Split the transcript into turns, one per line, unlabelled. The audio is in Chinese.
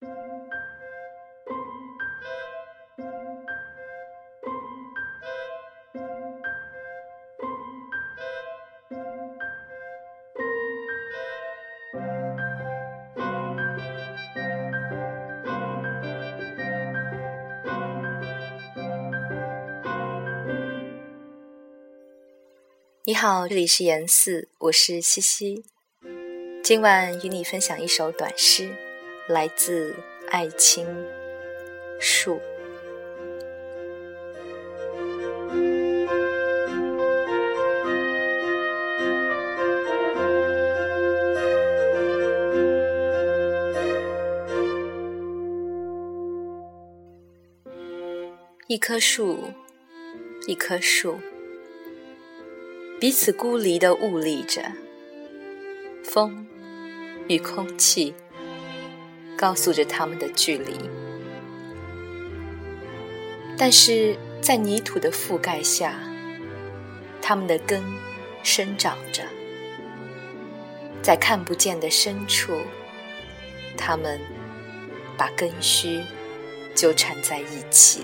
你好，这里是严四，我是西西。今晚与你分享一首短诗，来自爱青树。一棵树，一棵树。彼此孤立的兀立着，风与空气告诉着他们的距离，但是在泥土的覆盖下，他们的根生长着，在看不见的深处，他们把根须纠缠在一起。